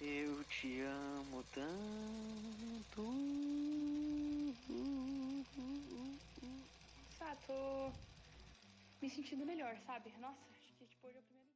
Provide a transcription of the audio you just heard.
Eu te amo tanto. Sato, me sentindo melhor, sabe? Nossa, acho que tipo, hoje é o primeiro.